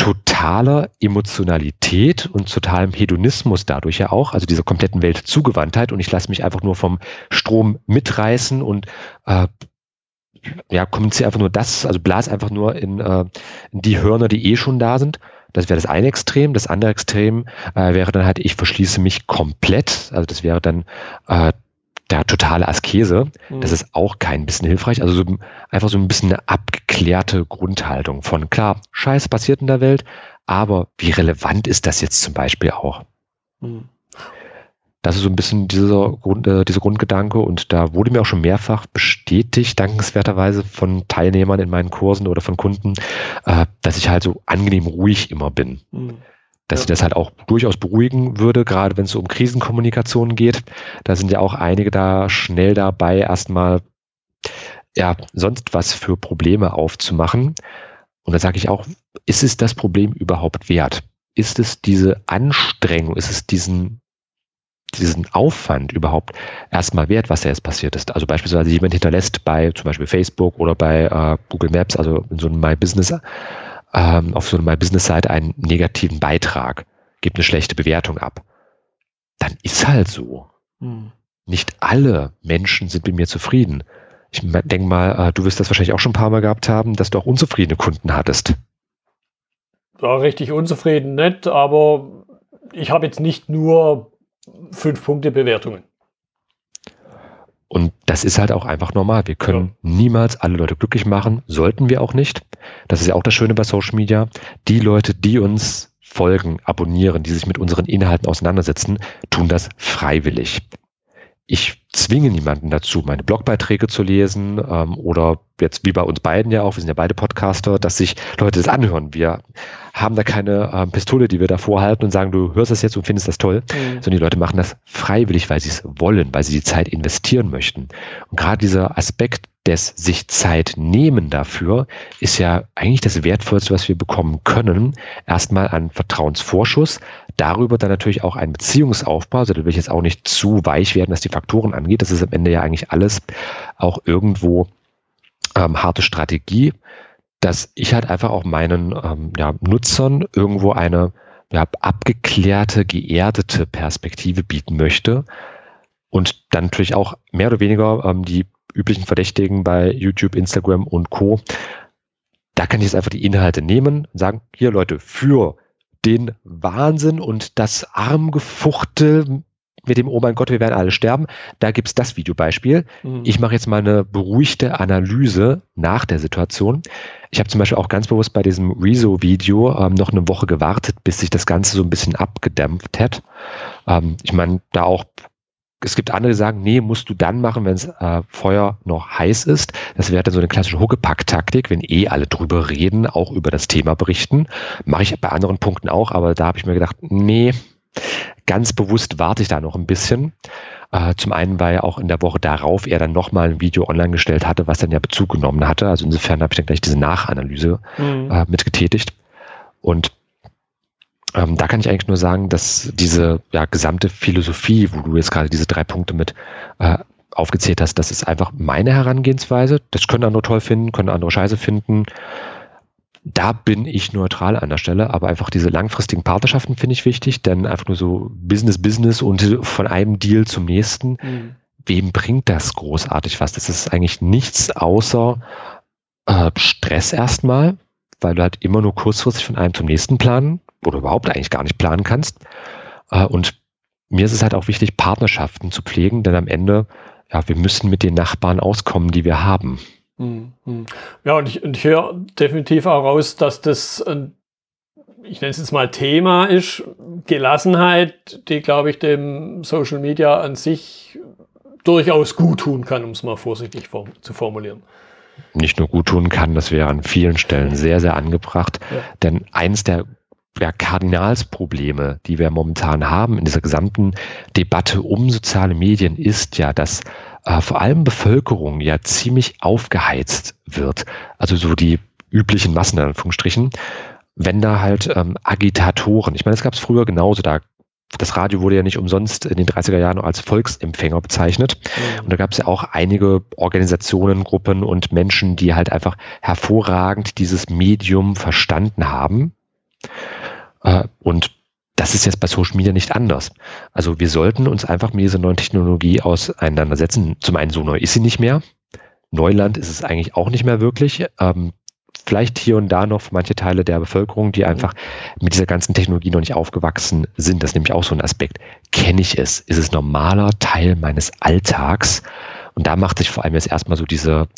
totaler Emotionalität und totalem Hedonismus dadurch ja auch, also dieser kompletten Welt Zugewandtheit und ich lasse mich einfach nur vom Strom mitreißen und äh, ja, kommuniziere einfach nur das, also blas einfach nur in, äh, in die Hörner, die eh schon da sind. Das wäre das eine Extrem. Das andere Extrem äh, wäre dann halt, ich verschließe mich komplett. Also das wäre dann äh, der totale Askese, mhm. das ist auch kein bisschen hilfreich. Also so, einfach so ein bisschen eine abgeklärte Grundhaltung von, klar, Scheiß passiert in der Welt, aber wie relevant ist das jetzt zum Beispiel auch? Mhm. Das ist so ein bisschen dieser, Grund, äh, dieser Grundgedanke und da wurde mir auch schon mehrfach bestätigt, dankenswerterweise von Teilnehmern in meinen Kursen oder von Kunden, äh, dass ich halt so angenehm ruhig immer bin. Mhm dass sie das halt auch durchaus beruhigen würde, gerade wenn es um Krisenkommunikation geht. Da sind ja auch einige da schnell dabei, erstmal ja sonst was für Probleme aufzumachen. Und da sage ich auch, ist es das Problem überhaupt wert? Ist es diese Anstrengung, ist es diesen diesen Aufwand überhaupt erstmal wert, was da jetzt passiert ist. Also beispielsweise jemand hinterlässt bei zum Beispiel Facebook oder bei äh, Google Maps, also in so einem My Business ähm, auf so einer Business-Seite einen negativen Beitrag, gebe eine schlechte Bewertung ab, dann ist halt so. Hm. Nicht alle Menschen sind mit mir zufrieden. Ich denke mal, äh, du wirst das wahrscheinlich auch schon ein paar Mal gehabt haben, dass du auch unzufriedene Kunden hattest. Ja, richtig unzufrieden nicht, aber ich habe jetzt nicht nur fünf Punkte Bewertungen. Und das ist halt auch einfach normal. Wir können ja. niemals alle Leute glücklich machen, sollten wir auch nicht. Das ist ja auch das Schöne bei Social Media. Die Leute, die uns folgen, abonnieren, die sich mit unseren Inhalten auseinandersetzen, tun das freiwillig ich zwinge niemanden dazu, meine Blogbeiträge zu lesen ähm, oder jetzt wie bei uns beiden ja auch, wir sind ja beide Podcaster, dass sich Leute das anhören. Wir haben da keine ähm, Pistole, die wir da vorhalten und sagen, du hörst das jetzt und findest das toll, mhm. sondern die Leute machen das freiwillig, weil sie es wollen, weil sie die Zeit investieren möchten. Und gerade dieser Aspekt des sich Zeit nehmen dafür ist ja eigentlich das Wertvollste, was wir bekommen können. Erstmal ein Vertrauensvorschuss, darüber dann natürlich auch ein Beziehungsaufbau. Also da will ich jetzt auch nicht zu weich werden, was die Faktoren angeht. Das ist am Ende ja eigentlich alles auch irgendwo ähm, harte Strategie, dass ich halt einfach auch meinen ähm, ja, Nutzern irgendwo eine ja, abgeklärte, geerdete Perspektive bieten möchte und dann natürlich auch mehr oder weniger ähm, die üblichen Verdächtigen bei YouTube, Instagram und Co. Da kann ich jetzt einfach die Inhalte nehmen und sagen, hier Leute, für den Wahnsinn und das Armgefuchtel mit dem, oh mein Gott, wir werden alle sterben. Da gibt's das Videobeispiel. Mhm. Ich mache jetzt mal eine beruhigte Analyse nach der Situation. Ich habe zum Beispiel auch ganz bewusst bei diesem Rezo-Video ähm, noch eine Woche gewartet, bis sich das Ganze so ein bisschen abgedämpft hat. Ähm, ich meine, da auch es gibt andere, die sagen, nee, musst du dann machen, wenn es äh, Feuer noch heiß ist. Das wäre dann so eine klassische Huckepack-Taktik, wenn eh alle drüber reden, auch über das Thema berichten. Mache ich bei anderen Punkten auch, aber da habe ich mir gedacht, nee, ganz bewusst warte ich da noch ein bisschen. Äh, zum einen, weil auch in der Woche darauf er dann nochmal ein Video online gestellt hatte, was dann ja Bezug genommen hatte. Also insofern habe ich dann gleich diese Nachanalyse mhm. äh, mitgetätigt. Und ähm, da kann ich eigentlich nur sagen, dass diese ja, gesamte Philosophie, wo du jetzt gerade diese drei Punkte mit äh, aufgezählt hast, das ist einfach meine Herangehensweise. Das können andere toll finden, können andere scheiße finden. Da bin ich neutral an der Stelle, aber einfach diese langfristigen Partnerschaften finde ich wichtig, denn einfach nur so Business, Business und von einem Deal zum nächsten. Mhm. Wem bringt das großartig was? Das ist eigentlich nichts außer äh, Stress erstmal, weil du halt immer nur kurzfristig von einem zum nächsten planen oder überhaupt eigentlich gar nicht planen kannst. Äh, und mir ist es halt auch wichtig, Partnerschaften zu pflegen, denn am Ende, ja, wir müssen mit den Nachbarn auskommen, die wir haben. Hm, hm. Ja, und ich, und ich höre definitiv auch raus, dass das, ich nenne es jetzt mal Thema ist, Gelassenheit, die, glaube ich, dem Social Media an sich durchaus gut tun kann, um es mal vorsichtig form zu formulieren nicht nur gut tun kann, das wäre an vielen Stellen sehr, sehr angebracht. Ja. Denn eins der ja, Kardinalsprobleme, die wir momentan haben in dieser gesamten Debatte um soziale Medien, ist ja, dass äh, vor allem Bevölkerung ja ziemlich aufgeheizt wird. Also so die üblichen Massen in Anführungsstrichen. Wenn da halt ähm, Agitatoren, ich meine, es gab es früher genauso, da das Radio wurde ja nicht umsonst in den 30er Jahren als Volksempfänger bezeichnet. Mhm. Und da gab es ja auch einige Organisationen, Gruppen und Menschen, die halt einfach hervorragend dieses Medium verstanden haben und das ist jetzt bei Social Media nicht anders. Also wir sollten uns einfach mit dieser neuen Technologie auseinandersetzen. Zum einen so neu ist sie nicht mehr. Neuland ist es eigentlich auch nicht mehr wirklich. Ähm, vielleicht hier und da noch für manche Teile der Bevölkerung, die einfach mit dieser ganzen Technologie noch nicht aufgewachsen sind. Das ist nämlich auch so ein Aspekt. Kenne ich es? Ist es normaler Teil meines Alltags? Und da macht sich vor allem jetzt erstmal so diese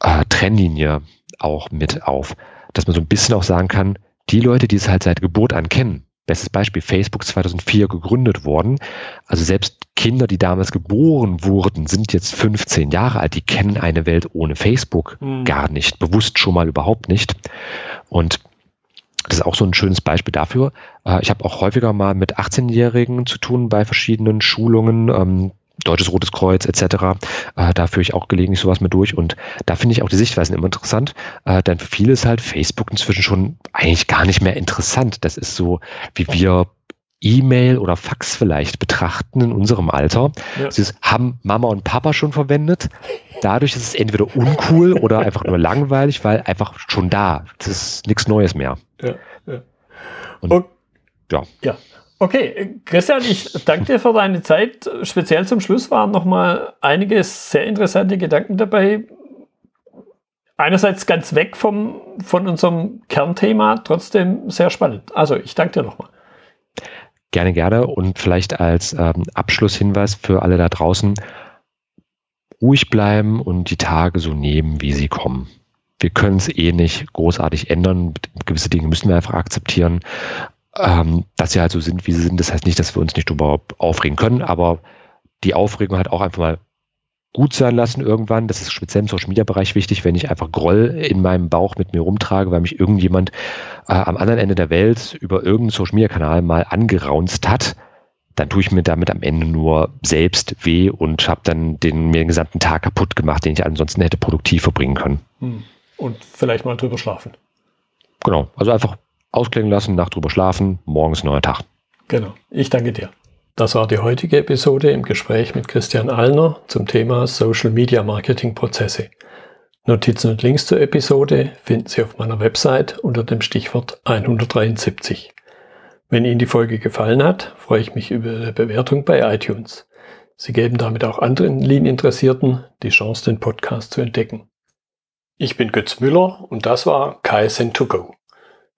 äh, Trennlinie auch mit auf, dass man so ein bisschen auch sagen kann, die Leute, die es halt seit Geburt an kennen, bestes Beispiel, Facebook 2004 gegründet worden, also selbst Kinder, die damals geboren wurden, sind jetzt 15 Jahre alt, die kennen eine Welt ohne Facebook mhm. gar nicht, bewusst schon mal überhaupt nicht. Und das ist auch so ein schönes Beispiel dafür. Äh, ich habe auch häufiger mal mit 18-Jährigen zu tun bei verschiedenen Schulungen. Deutsches Rotes Kreuz etc. Äh, da führe ich auch gelegentlich sowas mit durch und da finde ich auch die Sichtweisen immer interessant, äh, denn für viele ist halt Facebook inzwischen schon eigentlich gar nicht mehr interessant. Das ist so, wie wir E-Mail oder Fax vielleicht betrachten in unserem Alter. Ja. Das haben Mama und Papa schon verwendet. Dadurch ist es entweder uncool oder einfach nur langweilig, weil einfach schon da. Das ist nichts Neues mehr. Ja, ja. Und, okay. ja. ja. Okay, Christian, ich danke dir für deine Zeit. Speziell zum Schluss waren nochmal einige sehr interessante Gedanken dabei. Einerseits ganz weg vom, von unserem Kernthema, trotzdem sehr spannend. Also ich danke dir nochmal. Gerne, gerne. Und vielleicht als ähm, Abschlusshinweis für alle da draußen, ruhig bleiben und die Tage so nehmen, wie sie kommen. Wir können es eh nicht großartig ändern. Gewisse Dinge müssen wir einfach akzeptieren. Ähm, dass sie halt so sind, wie sie sind, das heißt nicht, dass wir uns nicht darüber aufregen können, aber die Aufregung hat auch einfach mal gut sein lassen irgendwann. Das ist speziell im Social Media Bereich wichtig, wenn ich einfach Groll in meinem Bauch mit mir rumtrage, weil mich irgendjemand äh, am anderen Ende der Welt über irgendeinen Social Media Kanal mal angeraunzt hat, dann tue ich mir damit am Ende nur selbst weh und habe dann den, mir den gesamten Tag kaputt gemacht, den ich ansonsten hätte produktiv verbringen können. Hm. Und vielleicht mal drüber schlafen. Genau, also einfach ausklingen lassen, Nacht drüber schlafen, morgens neuer Tag. Genau, ich danke dir. Das war die heutige Episode im Gespräch mit Christian Allner zum Thema Social Media Marketing Prozesse. Notizen und Links zur Episode finden Sie auf meiner Website unter dem Stichwort 173. Wenn Ihnen die Folge gefallen hat, freue ich mich über Ihre Bewertung bei iTunes. Sie geben damit auch anderen Lean-Interessierten die Chance, den Podcast zu entdecken. Ich bin Götz Müller und das war KSN2Go.